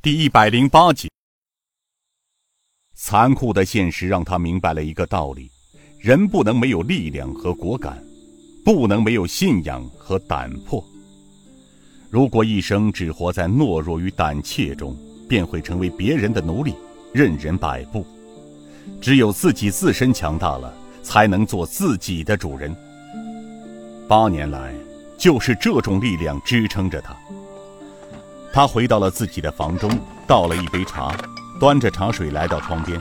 第一百零八集。残酷的现实让他明白了一个道理：人不能没有力量和果敢，不能没有信仰和胆魄。如果一生只活在懦弱与胆怯中，便会成为别人的奴隶，任人摆布。只有自己自身强大了，才能做自己的主人。八年来，就是这种力量支撑着他。他回到了自己的房中，倒了一杯茶。端着茶水来到窗边，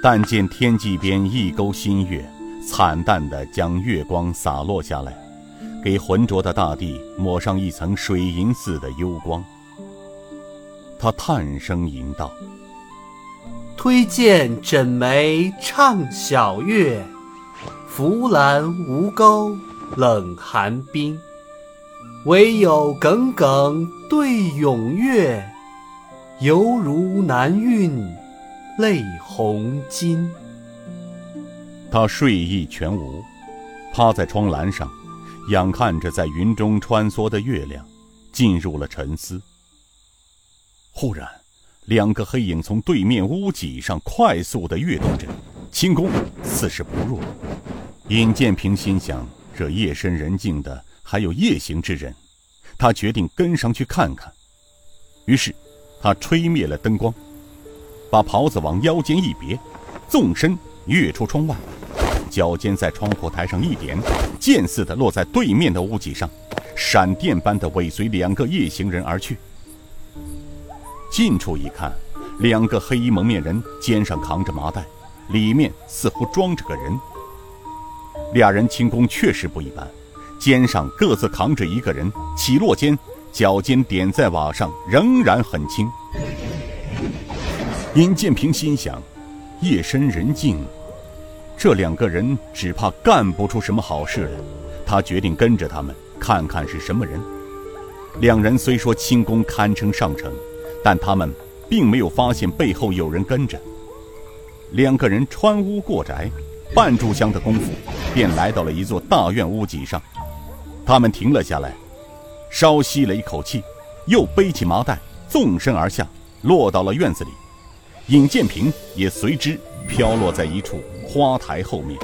但见天际边一钩新月，惨淡的将月光洒落下来，给浑浊的大地抹上一层水银似的幽光。他叹声吟道：“推荐枕梅唱小月，浮兰无钩冷寒冰，唯有耿耿对永月。”犹如南韵，泪红巾。他睡意全无，趴在窗栏上，仰看着在云中穿梭的月亮，进入了沉思。忽然，两个黑影从对面屋脊上快速的跃动着，轻功似是不弱。尹建平心想：这夜深人静的，还有夜行之人。他决定跟上去看看。于是。他吹灭了灯光，把袍子往腰间一别，纵身跃出窗外，脚尖在窗户台上一点，箭似的落在对面的屋脊上，闪电般的尾随两个夜行人而去。近处一看，两个黑衣蒙面人肩上扛着麻袋，里面似乎装着个人。俩人轻功确实不一般，肩上各自扛着一个人，起落间。脚尖点在瓦上，仍然很轻。尹建平心想：夜深人静，这两个人只怕干不出什么好事来。他决定跟着他们，看看是什么人。两人虽说轻功堪称上乘，但他们并没有发现背后有人跟着。两个人穿屋过宅，半炷香的功夫，便来到了一座大院屋脊上。他们停了下来。稍吸了一口气，又背起麻袋，纵身而下，落到了院子里。尹建平也随之飘落在一处花台后面。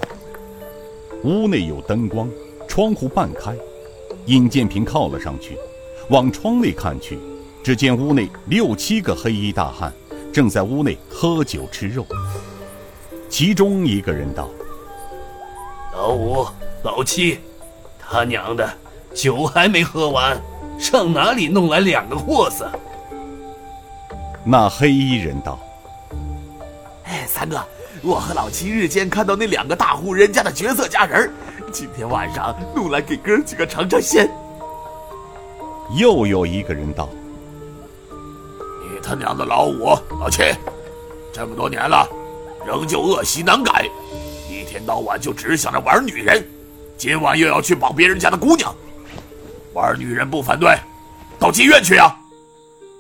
屋内有灯光，窗户半开。尹建平靠了上去，往窗内看去，只见屋内六七个黑衣大汉正在屋内喝酒吃肉。其中一个人道：“老五、老七，他娘的！”酒还没喝完，上哪里弄来两个货色？那黑衣人道：“哎，三哥，我和老七日间看到那两个大户人家的绝色佳人，今天晚上弄来给哥几个尝尝鲜。”又有一个人道：“你他娘的老五、老七，这么多年了，仍旧恶习难改，一天到晚就只想着玩女人，今晚又要去绑别人家的姑娘。”玩女人不反对，到妓院去呀！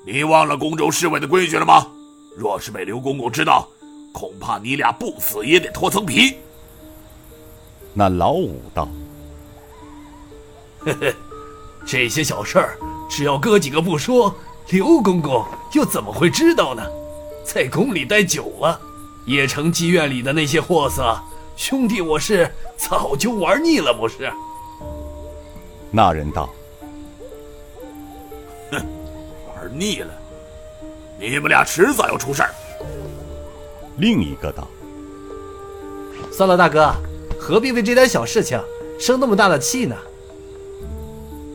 你忘了宫中侍卫的规矩了吗？若是被刘公公知道，恐怕你俩不死也得脱层皮。那老五道：“呵呵，这些小事儿，只要哥几个不说，刘公公又怎么会知道呢？在宫里待久了，也成妓院里的那些货色，兄弟我是早就玩腻了，不是？”那人道。哼，玩腻了，你们俩迟早要出事儿。另一个道：“算了，大哥，何必为这点小事情生那么大的气呢？”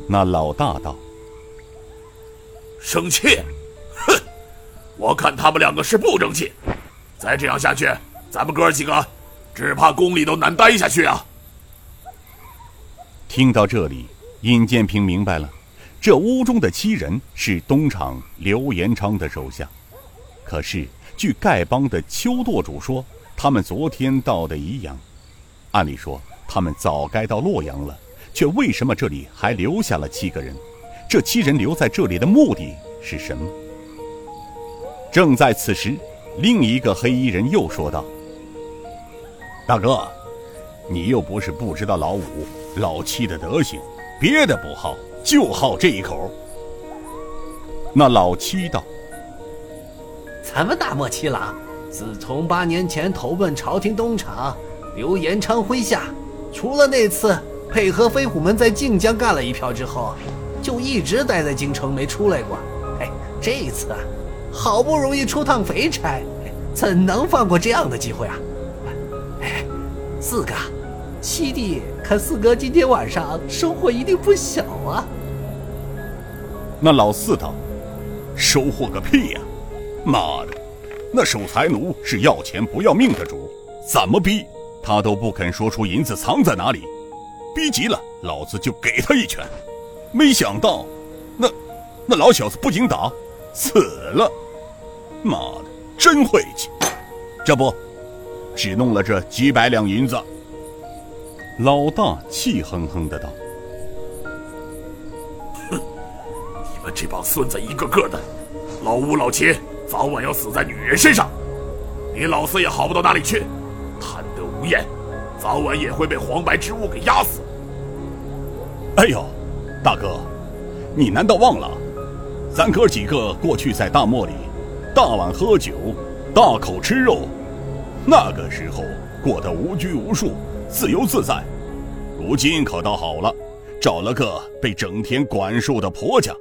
那老大道：“生气？哼！我看他们两个是不争气。再这样下去，咱们哥几个只怕宫里都难待下去啊！”听到这里，尹建平明白了。这屋中的七人是东厂刘延昌的手下，可是据丐帮的邱舵主说，他们昨天到的宜阳。按理说，他们早该到洛阳了，却为什么这里还留下了七个人？这七人留在这里的目的是什么？正在此时，另一个黑衣人又说道：“大哥，你又不是不知道老五、老七的德行，别的不好。”就好这一口。那老七道：“咱们大默契了。自从八年前投奔朝廷东厂，刘延昌麾下，除了那次配合飞虎门在靖江干了一票之后，就一直待在京城没出来过。哎，这一次啊，好不容易出趟肥差，怎能放过这样的机会啊？四哥，七弟看四哥今天晚上收获一定不小啊。那老四道：“收获个屁呀！妈的，那守财奴是要钱不要命的主，怎么逼他都不肯说出银子藏在哪里。逼急了，老子就给他一拳。没想到，那那老小子不仅打，死了。妈的，真晦气！这不，只弄了这几百两银子。”老大气哼哼的道。哼你们这帮孙子一个个的，老吴老秦早晚要死在女人身上，你老四也好不到哪里去，贪得无厌，早晚也会被黄白之物给压死。哎呦，大哥，你难道忘了，咱哥几个过去在大漠里，大碗喝酒，大口吃肉，那个时候过得无拘无束，自由自在，如今可倒好了，找了个被整天管束的婆家。